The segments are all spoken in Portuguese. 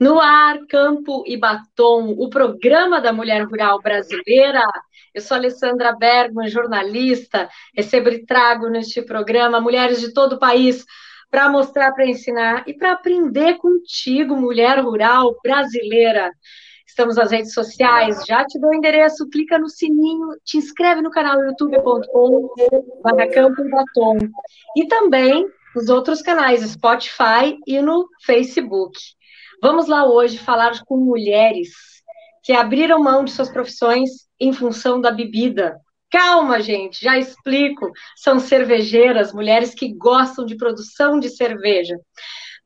No ar, Campo e Batom, o programa da mulher rural brasileira. Eu sou Alessandra Bergman, jornalista, recebo e trago neste programa mulheres de todo o país para mostrar, para ensinar e para aprender contigo, mulher rural brasileira. Estamos nas redes sociais, já te dou o endereço, clica no sininho, te inscreve no canal youtube.com Campo e Batom. E também nos outros canais, Spotify e no Facebook. Vamos lá hoje falar com mulheres que abriram mão de suas profissões em função da bebida. Calma, gente, já explico. São cervejeiras, mulheres que gostam de produção de cerveja.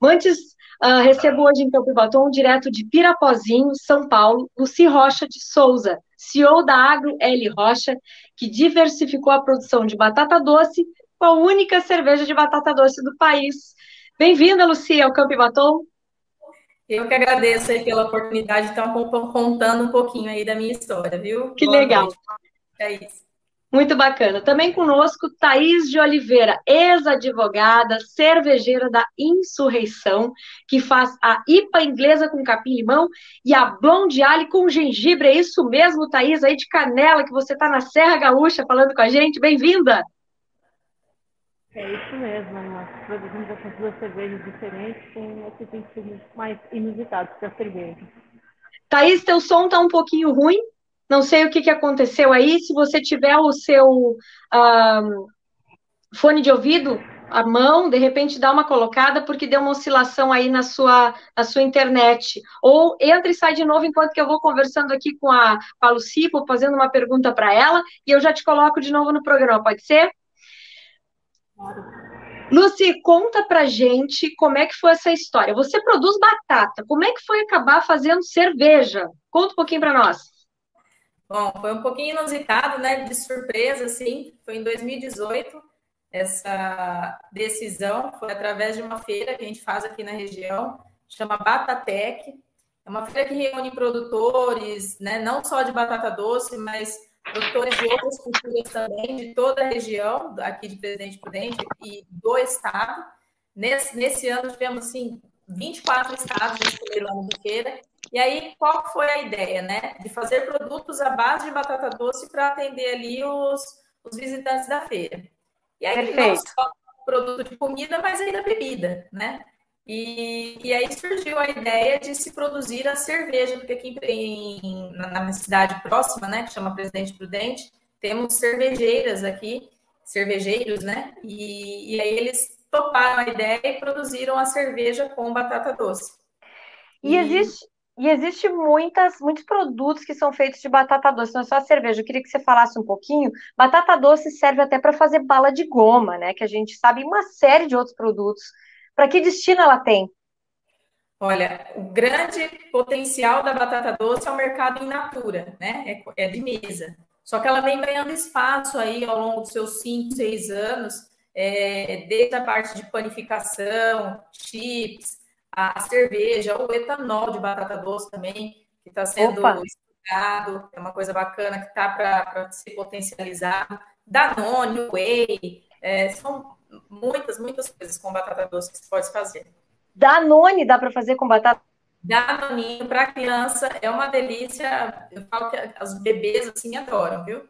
Antes, uh, recebo hoje em Campo Batom, direto de Pirapozinho, São Paulo, Luci Rocha de Souza, CEO da Agro L Rocha, que diversificou a produção de batata doce com a única cerveja de batata doce do país. Bem-vinda, Luci, ao Campo Batom. Eu que agradeço aí pela oportunidade de estar contando um pouquinho aí da minha história, viu? Que Boa legal. Noite. É isso. Muito bacana. Também conosco Thaís de Oliveira, ex-advogada, cervejeira da Insurreição, que faz a IPA inglesa com capim-limão e a Blonde Ale com gengibre. É isso mesmo, Thaís, aí de Canela, que você está na Serra Gaúcha falando com a gente. Bem-vinda! É isso mesmo, nós produzimos essas duas cervejas diferentes com esses insumos mais inusitados para a cerveja. Thaís, teu som está um pouquinho ruim, não sei o que, que aconteceu aí, se você tiver o seu fone de ouvido à mão, de repente dá uma colocada, porque deu uma oscilação aí na sua, na sua internet. Ou entra e sai de novo enquanto que eu vou conversando aqui com a, com a Lucy, fazendo uma pergunta para ela, e eu já te coloco de novo no programa, pode ser? Lucy, conta pra gente como é que foi essa história. Você produz batata, como é que foi acabar fazendo cerveja? Conta um pouquinho para nós. Bom, foi um pouquinho inusitado, né? De surpresa, assim. Foi em 2018 essa decisão. Foi através de uma feira que a gente faz aqui na região, chama Batatec. É uma feira que reúne produtores, né? Não só de batata doce, mas produtores de outras culturas também, de toda a região, aqui de Presidente Prudente e do estado. Nesse, nesse ano tivemos, assim, 24 estados ano de feira. E aí, qual foi a ideia, né? De fazer produtos à base de batata doce para atender ali os, os visitantes da feira. E aí, Perfeito. não só produto de comida, mas ainda bebida, né? E, e aí surgiu a ideia de se produzir a cerveja, porque aqui em, na, na cidade próxima, né, que chama Presidente Prudente, temos cervejeiras aqui, cervejeiros, né? E, e aí eles toparam a ideia e produziram a cerveja com batata doce. E, e existe, e existe muitas, muitos produtos que são feitos de batata doce, não é só a cerveja. Eu queria que você falasse um pouquinho. Batata doce serve até para fazer bala de goma, né? Que a gente sabe uma série de outros produtos para que destino ela tem? Olha, o grande potencial da batata doce é o mercado in natura, né? É, é de mesa. Só que ela vem ganhando espaço aí ao longo dos seus 5, 6 anos, é, desde a parte de panificação, chips, a, a, cerveja, o etanol de batata doce também, que está sendo Opa. estudado, é uma coisa bacana que está para ser potencializado. Danone, Whey, é, são muitas, muitas coisas com batata doce que você pode fazer. Danone dá para fazer com batata? Danoninho para criança é uma delícia. Eu falo que as bebês assim adoram, viu?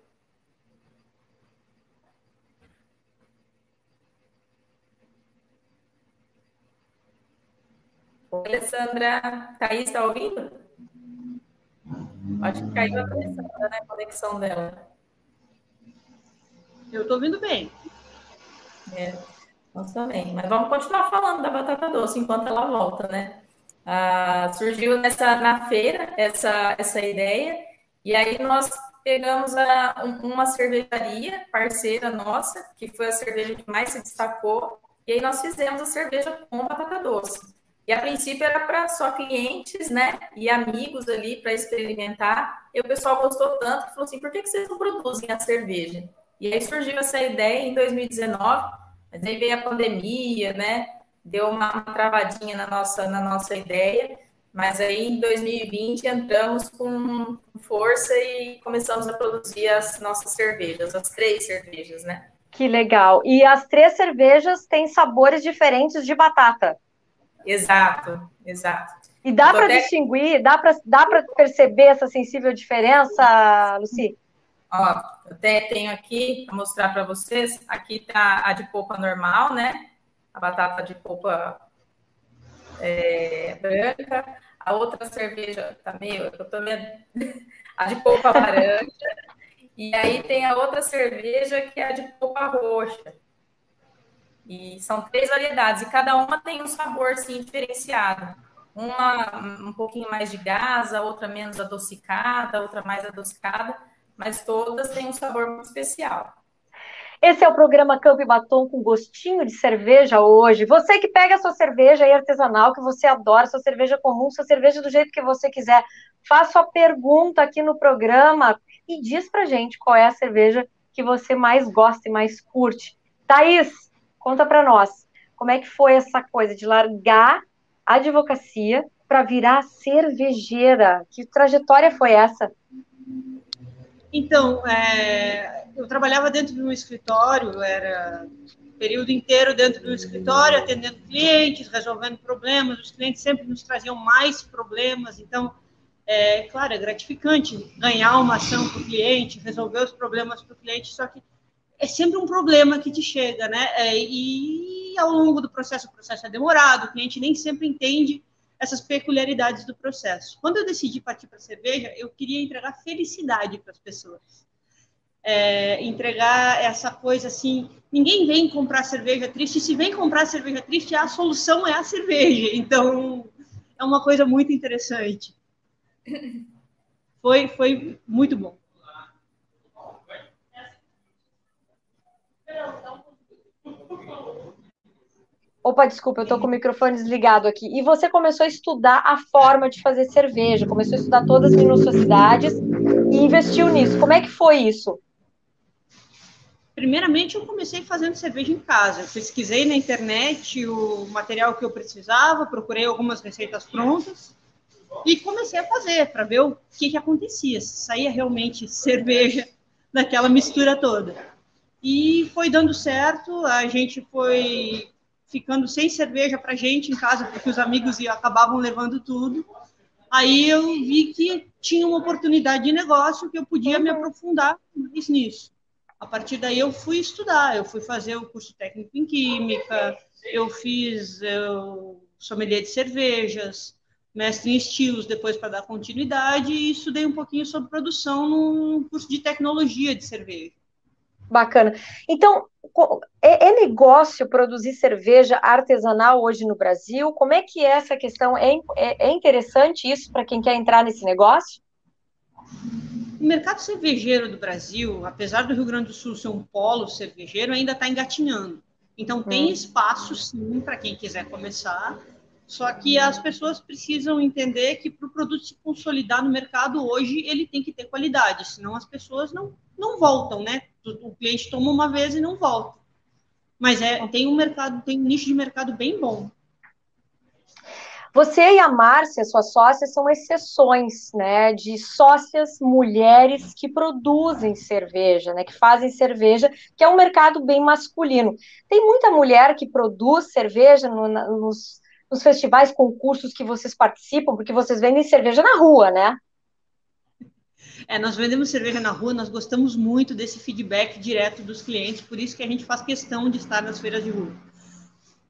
Oi, Alessandra. Thaís, está ouvindo? Acho que caiu a conexão, né? a conexão dela. Eu estou ouvindo bem. É, nós também. Mas vamos continuar falando da batata doce enquanto ela volta, né? Ah, surgiu nessa, na feira essa, essa ideia, e aí nós pegamos a, uma cervejaria parceira nossa, que foi a cerveja que mais se destacou, e aí nós fizemos a cerveja com batata doce. E a princípio era para só clientes, né, e amigos ali para experimentar. E o pessoal gostou tanto que falou assim: por que, que vocês não produzem a cerveja? E aí surgiu essa ideia em 2019, mas aí veio a pandemia, né? Deu uma, travadinha na nossa, na nossa ideia, mas aí em 2020 entramos com força e começamos a produzir as nossas cervejas, as três cervejas, né? Que legal. E as três cervejas têm sabores diferentes de batata. Exato, exato. E dá para até... distinguir, dá para dá perceber essa sensível diferença, Luci? Ó, até tenho aqui para mostrar para vocês. Aqui tá a de polpa normal, né? A batata de polpa é, branca. A outra cerveja tá meio, eu tô meio, a de polpa laranja. E aí tem a outra cerveja que é a de polpa roxa. E são três variedades, e cada uma tem um sabor sim, diferenciado. Uma um pouquinho mais de gás, a outra menos adocicada, a outra mais adocicada, mas todas têm um sabor muito especial. Esse é o programa Campo e Batom com gostinho de cerveja hoje. Você que pega a sua cerveja aí artesanal, que você adora, sua cerveja comum, sua cerveja do jeito que você quiser, faça a pergunta aqui no programa e diz pra gente qual é a cerveja que você mais gosta e mais curte. Thaís, conta pra nós, como é que foi essa coisa de largar a advocacia para virar cervejeira? Que trajetória foi essa? Então, é, eu trabalhava dentro de um escritório, era período inteiro dentro do escritório, atendendo clientes, resolvendo problemas. Os clientes sempre nos traziam mais problemas, então, é claro, é gratificante ganhar uma ação para o cliente, resolver os problemas para o cliente, só que é sempre um problema que te chega, né? É, e ao longo do processo, o processo é demorado, o cliente nem sempre entende essas peculiaridades do processo. Quando eu decidi partir para a cerveja, eu queria entregar felicidade para as pessoas. É, entregar essa coisa assim, ninguém vem comprar cerveja triste, se vem comprar cerveja triste, a solução é a cerveja. Então, é uma coisa muito interessante. Foi, foi muito bom. Opa, desculpa, eu tô com o microfone desligado aqui. E você começou a estudar a forma de fazer cerveja, começou a estudar todas as minuciosidades e investiu nisso. Como é que foi isso? Primeiramente, eu comecei fazendo cerveja em casa. Eu pesquisei na internet o material que eu precisava, procurei algumas receitas prontas e comecei a fazer para ver o que, que acontecia, se saía realmente cerveja daquela mistura toda. E foi dando certo, a gente foi ficando sem cerveja para gente em casa, porque os amigos acabavam levando tudo. Aí eu vi que tinha uma oportunidade de negócio que eu podia me aprofundar mais nisso. A partir daí eu fui estudar, eu fui fazer o curso técnico em química, eu fiz eu, sommelier de cervejas, mestre em estilos depois para dar continuidade e estudei um pouquinho sobre produção no curso de tecnologia de cerveja. Bacana. Então, é, é, negócio produzir cerveja artesanal hoje no Brasil? Como é que é essa questão? É, é, é interessante isso para quem quer entrar nesse negócio? O mercado cervejeiro do Brasil, apesar do Rio Grande do Sul ser um polo cervejeiro, ainda está engatinhando. Então, tem hum. espaço, sim, para quem quiser começar. Só que as pessoas precisam entender que para o produto se consolidar no mercado hoje, ele tem que ter qualidade, senão as pessoas não, não voltam, né? O cliente toma uma vez e não volta. Mas é, tem um mercado, tem um nicho de mercado bem bom. Você e a Márcia, sua sócia, são exceções, né, de sócias mulheres que produzem cerveja, né, que fazem cerveja, que é um mercado bem masculino. Tem muita mulher que produz cerveja no, nos, nos festivais, concursos que vocês participam, porque vocês vendem cerveja na rua, né? É, nós vendemos cerveja na rua, nós gostamos muito desse feedback direto dos clientes, por isso que a gente faz questão de estar nas feiras de rua.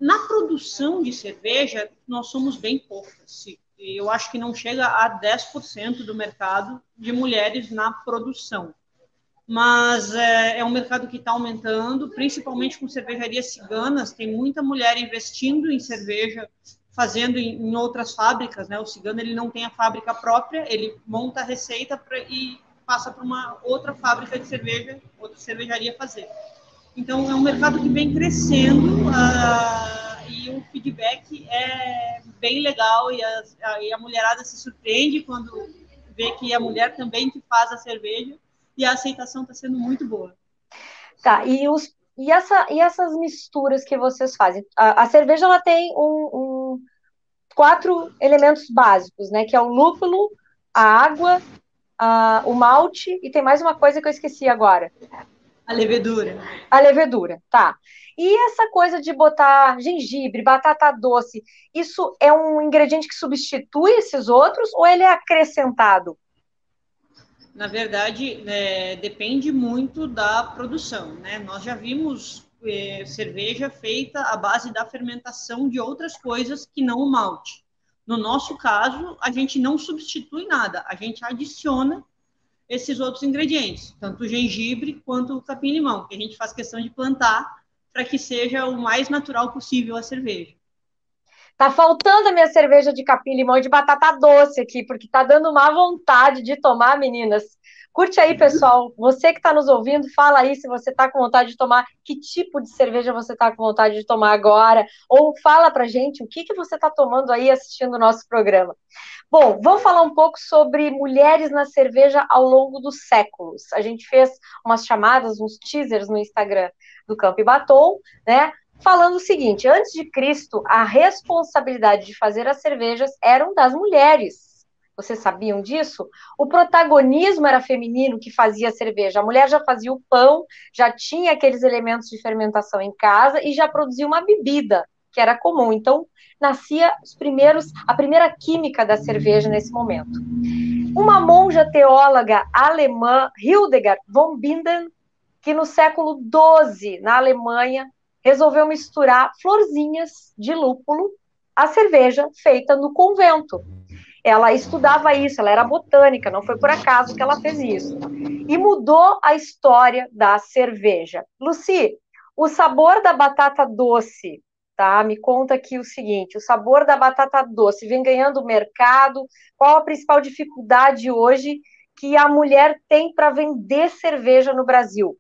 Na produção de cerveja, nós somos bem poucas. Eu acho que não chega a 10% do mercado de mulheres na produção. Mas é, é um mercado que está aumentando, principalmente com cervejarias ciganas. Tem muita mulher investindo em cerveja fazendo em, em, outras fábricas, né? O cigano ele não tem a fábrica própria, ele monta a receita pra, e passa para uma outra fábrica de cerveja, outra cervejaria fazer. Então é um mercado que vem crescendo uh, e o feedback é bem legal e a, a, e a mulherada se surpreende quando vê que a mulher também que faz a cerveja e a aceitação está sendo muito boa. Tá, e os e, essa, e essas misturas que vocês fazem? A, a cerveja ela tem um, um, quatro elementos básicos, né? Que é o lúpulo, a água, a, o malte e tem mais uma coisa que eu esqueci agora. A levedura. A levedura, tá. E essa coisa de botar gengibre, batata doce, isso é um ingrediente que substitui esses outros ou ele é acrescentado? Na verdade, é, depende muito da produção, né? Nós já vimos é, cerveja feita à base da fermentação de outras coisas que não o malte. No nosso caso, a gente não substitui nada, a gente adiciona esses outros ingredientes, tanto o gengibre quanto o capim-limão, que a gente faz questão de plantar para que seja o mais natural possível a cerveja. Tá faltando a minha cerveja de capim-limão e de batata doce aqui, porque tá dando má vontade de tomar, meninas. Curte aí, pessoal. Você que está nos ouvindo, fala aí se você está com vontade de tomar, que tipo de cerveja você está com vontade de tomar agora, ou fala pra gente o que, que você está tomando aí assistindo o nosso programa. Bom, vamos falar um pouco sobre mulheres na cerveja ao longo dos séculos. A gente fez umas chamadas, uns teasers no Instagram do Campo e Batom, né? Falando o seguinte: antes de Cristo, a responsabilidade de fazer as cervejas eram das mulheres vocês sabiam disso? O protagonismo era feminino que fazia a cerveja. A mulher já fazia o pão, já tinha aqueles elementos de fermentação em casa e já produzia uma bebida, que era comum. Então, nascia os primeiros, a primeira química da cerveja nesse momento. Uma monja teóloga alemã, Hildegard von Binden, que no século XII, na Alemanha, resolveu misturar florzinhas de lúpulo à cerveja feita no convento ela estudava isso, ela era botânica, não foi por acaso que ela fez isso. E mudou a história da cerveja. Luci, o sabor da batata doce, tá? Me conta aqui o seguinte: o sabor da batata doce vem ganhando mercado. Qual a principal dificuldade hoje que a mulher tem para vender cerveja no Brasil?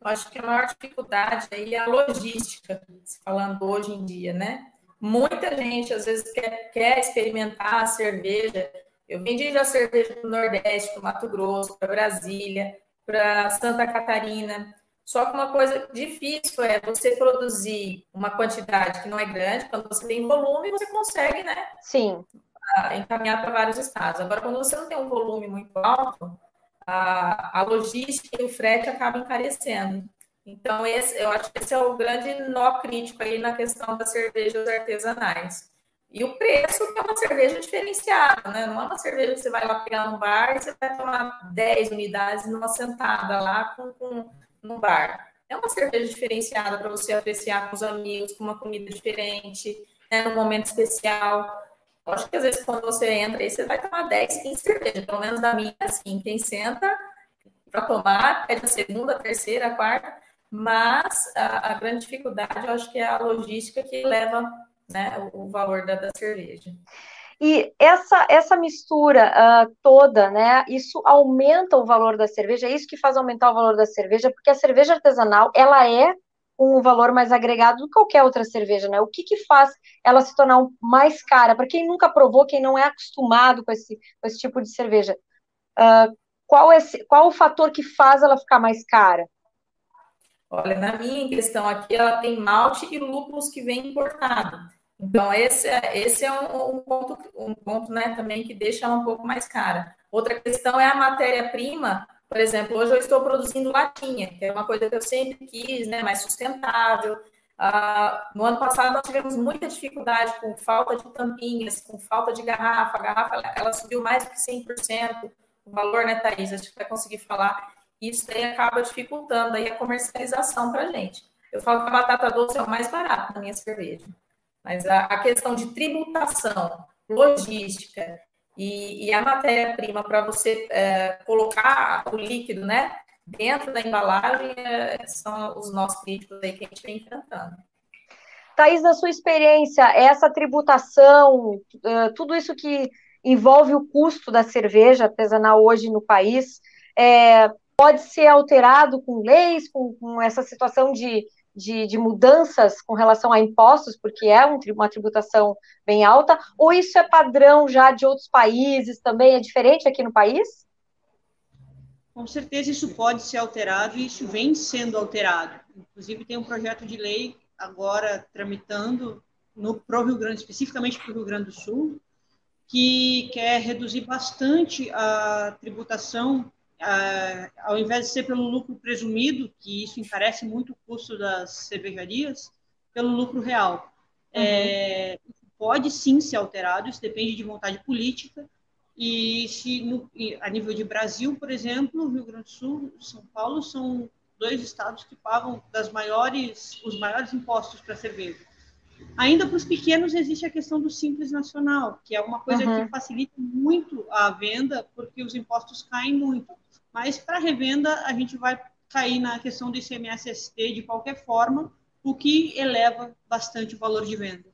Eu acho que a maior dificuldade aí é a logística, falando hoje em dia, né? Muita gente, às vezes, quer, quer experimentar a cerveja. Eu vendi já cerveja para o Nordeste, para o Mato Grosso, para Brasília, para Santa Catarina. Só que uma coisa difícil é você produzir uma quantidade que não é grande, quando você tem volume, você consegue, né? Sim. Encaminhar para vários estados. Agora, quando você não tem um volume muito alto, a, a logística e o frete acabam encarecendo. Então, esse, eu acho que esse é o grande nó crítico aí na questão das cervejas artesanais. E o preço, que é uma cerveja diferenciada, né? Não é uma cerveja que você vai lá pegar no bar e você vai tomar 10 unidades numa sentada lá com, com, no bar. É uma cerveja diferenciada para você apreciar com os amigos, com uma comida diferente, né? num momento especial. Eu acho que às vezes quando você entra aí, você vai tomar 10, 15 cervejas, pelo menos da minha, assim, quem senta para tomar, pede a segunda, a terceira, a quarta, mas a, a, grande dificuldade, eu acho que é a logística que leva né, o, o valor da, da, cerveja. E essa, essa mistura uh, toda, né, isso aumenta o valor da cerveja, é isso que faz aumentar o valor da cerveja, porque a cerveja artesanal, ela é um valor mais agregado do que qualquer outra cerveja, né? O que que faz ela se tornar mais cara? Para quem nunca provou, quem não é acostumado com esse, com esse tipo de cerveja, uh, qual, é, qual o fator que faz ela ficar mais cara? Olha, na minha questão aqui, ela tem malte e lúpulos que vem importado. Então, esse é, esse é um, um, ponto, um ponto né, também que deixa ela um pouco mais cara. Outra questão é a matéria-prima. Por exemplo, hoje eu estou produzindo latinha, que é uma coisa que eu sempre quis, né, mais sustentável. Ah, no ano passado, nós tivemos muita dificuldade com falta de tampinhas, com falta de garrafa. A garrafa ela subiu mais do que 100% o valor, né, Thaís? Acho que vai conseguir falar isso daí acaba dificultando aí a comercialização para a gente. Eu falo que a batata doce é o mais barato na minha cerveja. Mas a, a questão de tributação, logística e, e a matéria-prima para você é, colocar o líquido né, dentro da embalagem é, são os nossos críticos aí que a gente vem enfrentando. Thaís, na sua experiência, essa tributação, tudo isso que envolve o custo da cerveja artesanal hoje no país, é, pode ser alterado com leis, com, com essa situação de, de, de, mudanças com relação a impostos, porque é um, uma tributação bem alta, ou isso é padrão já de outros países também? É diferente aqui no país? Com certeza isso pode ser alterado e isso vem sendo alterado. Inclusive tem um projeto de lei agora tramitando no pro Rio Grande, especificamente para o Rio Grande do Sul, que quer reduzir bastante a tributação ah, ao invés de ser pelo lucro presumido, que isso encarece muito o custo das cervejarias, pelo lucro real. Uhum. É, pode sim ser alterado, isso depende de vontade política. E se no, a nível de Brasil, por exemplo, Rio Grande do Sul, São Paulo são dois estados que pagam das maiores, os maiores impostos para cerveja. Ainda para os pequenos existe a questão do simples nacional, que é uma coisa uhum. que facilita muito a venda, porque os impostos caem muito. Mas para revenda a gente vai cair na questão do ICMS-ST de qualquer forma, o que eleva bastante o valor de venda.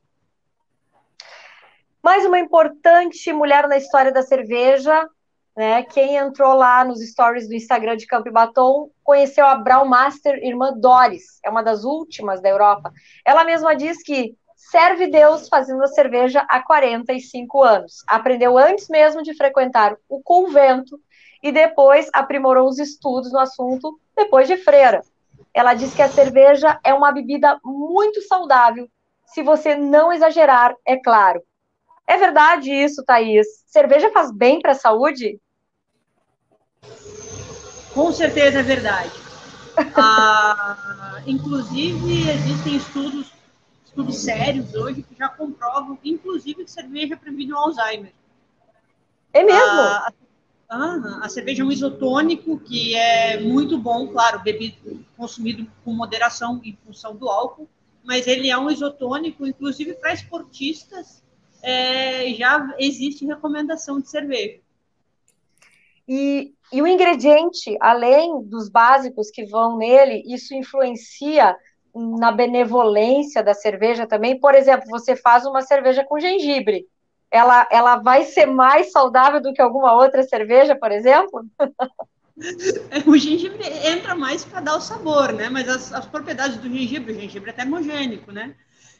Mais uma importante mulher na história da cerveja, né? Quem entrou lá nos stories do Instagram de Campo e Batom conheceu a Braumaster irmã Doris, é uma das últimas da Europa. Ela mesma diz que serve Deus fazendo a cerveja há 45 anos. Aprendeu antes mesmo de frequentar o convento e depois aprimorou os estudos no assunto depois de freira. Ela diz que a cerveja é uma bebida muito saudável, se você não exagerar, é claro. É verdade isso, Thaís? Cerveja faz bem para a saúde? Com certeza é verdade. ah, inclusive, existem estudos, estudos sérios hoje que já comprovam, inclusive, que cerveja previne o Alzheimer. É mesmo? Ah, a, cerveja é um isotônico que é muito bom, claro, bebido, consumido com moderação em função do álcool, mas ele é um isotônico, inclusive para esportistas é, já existe recomendação de cerveja. E, e o ingrediente, além dos básicos que vão nele, isso influencia na benevolência da cerveja também. Por exemplo, você faz uma cerveja com gengibre. Ela, ela vai ser mais saudável do que alguma outra cerveja, por exemplo? o gengibre entra mais para dar o sabor, né? Mas as, as propriedades do gengibre, o gengibre é termogênico, né?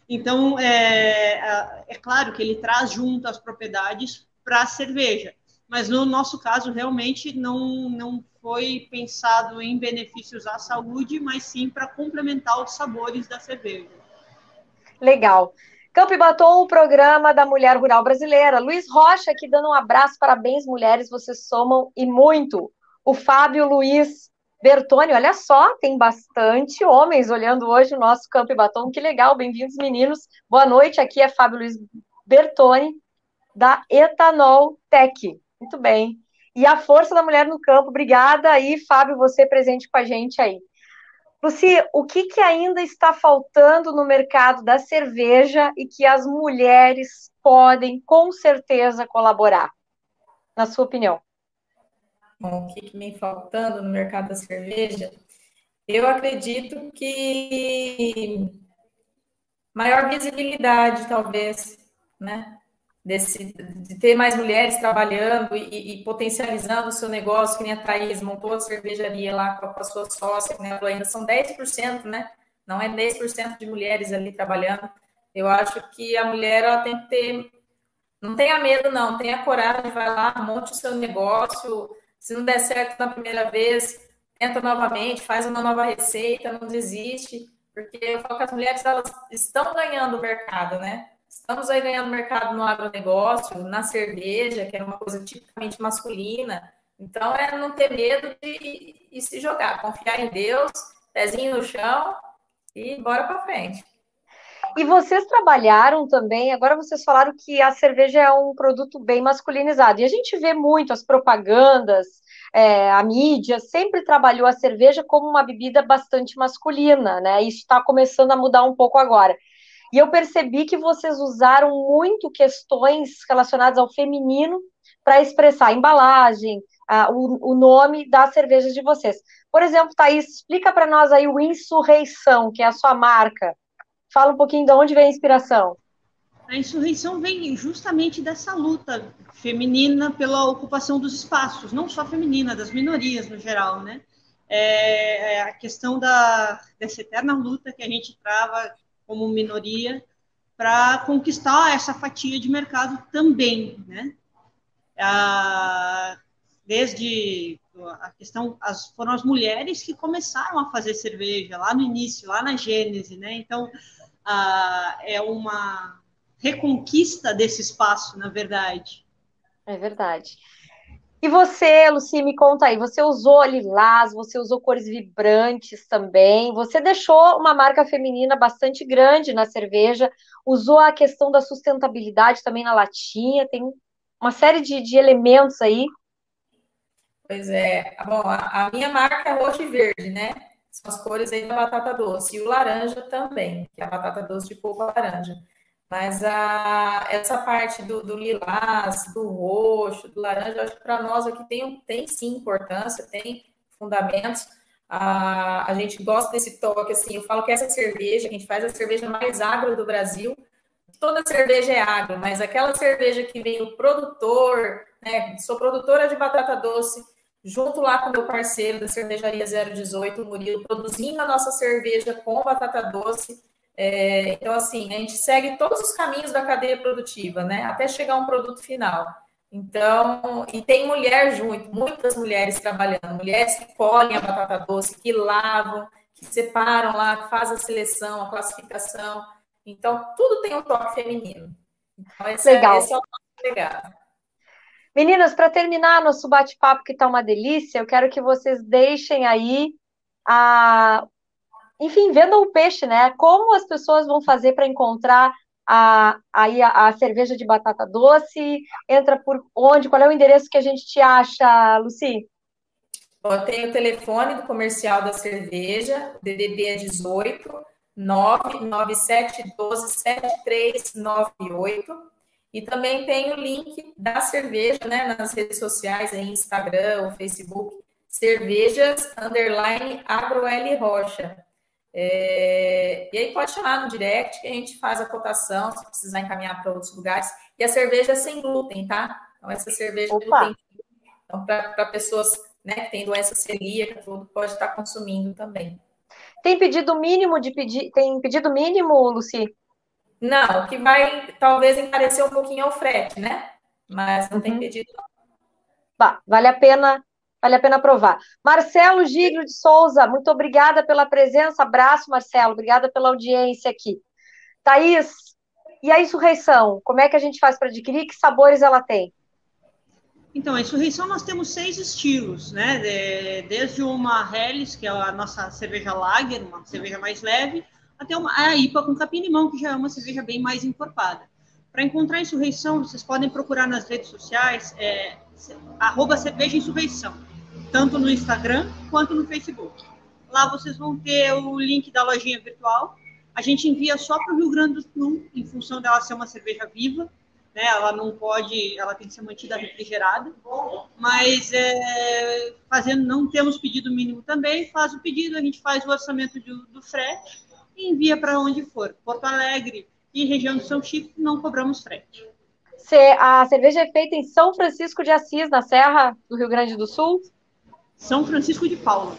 Então, é, é claro que ele traz junto as propriedades para a cerveja, mas no nosso caso, realmente não, não foi pensado em benefícios à saúde, mas sim para complementar os sabores da cerveja. Legal. Campo e Batom, o programa da Mulher Rural Brasileira. Luiz Rocha aqui dando um abraço, parabéns, mulheres, vocês somam e muito. O Fábio Luiz Bertone, olha só, tem bastante homens olhando hoje o nosso Campo e Batom, que legal, bem-vindos meninos, boa noite, aqui é Fábio Luiz Bertone, da Etanol Tech, muito bem, e a Força da Mulher no Campo, obrigada aí, Fábio, você presente com a gente aí. Luci, o que, que ainda está faltando no mercado da cerveja e que as mulheres podem, com certeza, colaborar, na sua opinião? o que, que vem faltando no mercado da cerveja, eu acredito que maior visibilidade, talvez, né? Desse, de ter mais mulheres trabalhando e, e, potencializando o seu negócio, que nem a Thaís montou a cervejaria lá com a, sua sócia, né? ainda são 10%, né? Não é 10% de mulheres ali trabalhando. Eu acho que a mulher ela tem que ter. Não tenha medo, não, tenha coragem, vai lá, monte o seu negócio, se não der certo na primeira vez, tenta novamente, faz uma nova receita, não desiste, porque eu falo que as mulheres elas estão ganhando o mercado, né? Estamos aí ganhando mercado no agronegócio, na cerveja, que é uma coisa tipicamente masculina. Então, é não ter medo de, de se jogar, confiar em Deus, pezinho no chão e bora para frente. E vocês trabalharam também, agora vocês falaram que a cerveja é um produto bem masculinizado. E a gente vê muito as propagandas, é, a mídia sempre trabalhou a cerveja como uma bebida bastante masculina, né? Isso está começando a mudar um pouco agora. E eu percebi que vocês usaram muito questões relacionadas ao feminino para expressar a embalagem, a, o, o, nome das cervejas de vocês. Por exemplo, Thaís, explica para nós aí o Insurreição, que é a sua marca. Fala um pouquinho de onde vem a inspiração. A insurreição vem justamente dessa luta feminina pela ocupação dos espaços, não só feminina, das minorias no geral, né? É, é a questão da, dessa eterna luta que a gente trava como minoria para conquistar essa fatia de mercado também, né? desde a questão, as, foram as mulheres que começaram a fazer cerveja lá no início, lá na gênese, né? Então, é uma reconquista desse espaço, na verdade. É verdade. E você, Luci, me conta aí, você usou lilás, você usou cores vibrantes também, você deixou uma marca feminina bastante grande na cerveja, usou a questão da sustentabilidade também na latinha, tem uma série de, de elementos aí. Pois é, bom, a, minha marca é roxo e verde, né? São as cores aí da batata doce, e o laranja também, que é a batata doce de polpa laranja. Mas a, essa parte do, do, lilás, do roxo, do laranja, acho que para nós aqui tem, tem sim importância, tem fundamentos. A, a gente gosta desse toque, assim, eu falo que essa cerveja, a gente faz a cerveja mais agro do Brasil, toda cerveja é agro, mas aquela cerveja que vem do produtor, né, sou produtora de batata doce, junto lá com o meu parceiro da cervejaria 018, o Murilo, produzindo a nossa cerveja com batata doce, é, então, assim, a gente segue todos os caminhos da cadeia produtiva, né? Até chegar a um produto final. Então, e tem mulher junto, muitas mulheres trabalhando, mulheres que colhem a batata doce, que lavam, que separam lá, que fazem a seleção, a classificação. Então, tudo tem um toque feminino. Então, esse, é, Legal. É, esse é o nosso legado. Meninas, para terminar nosso bate-papo, que está uma delícia, eu quero que vocês deixem aí a, enfim, vendam o peixe, né? Como as pessoas vão fazer para encontrar a, a, a, cerveja de batata doce? Entra por onde? Qual é o endereço que a gente te acha, Luci? Tem o telefone do comercial da cerveja, DDB é 18 99712 7398. E também tem o link da cerveja, né, nas redes sociais, aí, Instagram Facebook, cervejas underline agro Rocha. É, e aí pode chamar no direct que a gente faz a cotação, se precisar encaminhar para outros lugares. E a cerveja é sem glúten, tá? Então, essa cerveja Opa. glúten. Então, para pessoas né, que têm doença celíaca, tudo pode estar consumindo também. Tem pedido mínimo de pedir? Tem pedido mínimo, Luci? Não, que vai talvez encarecer um pouquinho é o frete, né? Mas não uhum. tem pedido. Bah, vale a pena vale a pena provar. Marcelo Giglio de Souza, muito obrigada pela presença, abraço, Marcelo, obrigada pela audiência aqui. Thaís, e a insurreição, como é que a gente faz para adquirir, que sabores ela tem? Então, a insurreição nós temos seis estilos, né? Desde uma Helles, que é a nossa cerveja lager, uma cerveja mais leve, até uma, a IPA com capim-limão, que já é uma cerveja bem mais encorpada. Para encontrar a insurreição, vocês podem procurar nas redes sociais, é, cerveja insurreição tanto no Instagram quanto no Facebook. Lá vocês vão ter o link da lojinha virtual. A gente envia só para o Rio Grande do Sul, em função dela ser uma cerveja viva. Né? Ela não pode, ela tem que ser mantida refrigerada. Mas é, fazendo, não temos pedido mínimo também. Faz o pedido, a gente faz o orçamento do, do frete e envia para onde for. Porto Alegre e região de São Chico não cobramos frete. A cerveja é feita em São Francisco de Assis, na Serra do Rio Grande do Sul? São Francisco de Paula.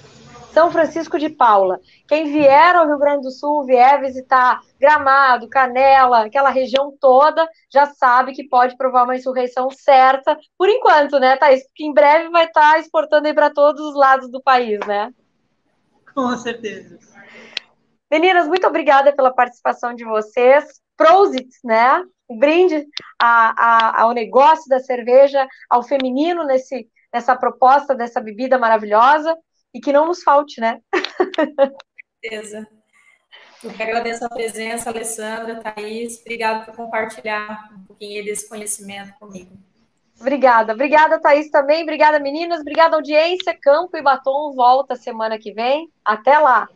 São Francisco de Paula. Quem vier ao Rio Grande do Sul, vier visitar Gramado, Canela, aquela região toda, já sabe que pode provar uma insurreição certa, por enquanto, né, Thaís? Porque em breve vai estar exportando aí para todos os lados do país, né? Com certeza. Meninas, muito obrigada pela participação de vocês. Prosit, né? Um brinde a, a, ao negócio da cerveja, ao feminino nesse nessa proposta dessa bebida maravilhosa e que não nos falte, né? Com certeza. Eu que agradeço a presença, Alessandra, Thaís. Obrigada por compartilhar um pouquinho desse conhecimento comigo. Obrigada. Obrigada, Thaís, também. Obrigada, meninas. Obrigada, audiência. Campo e Batom volta semana que vem. Até lá.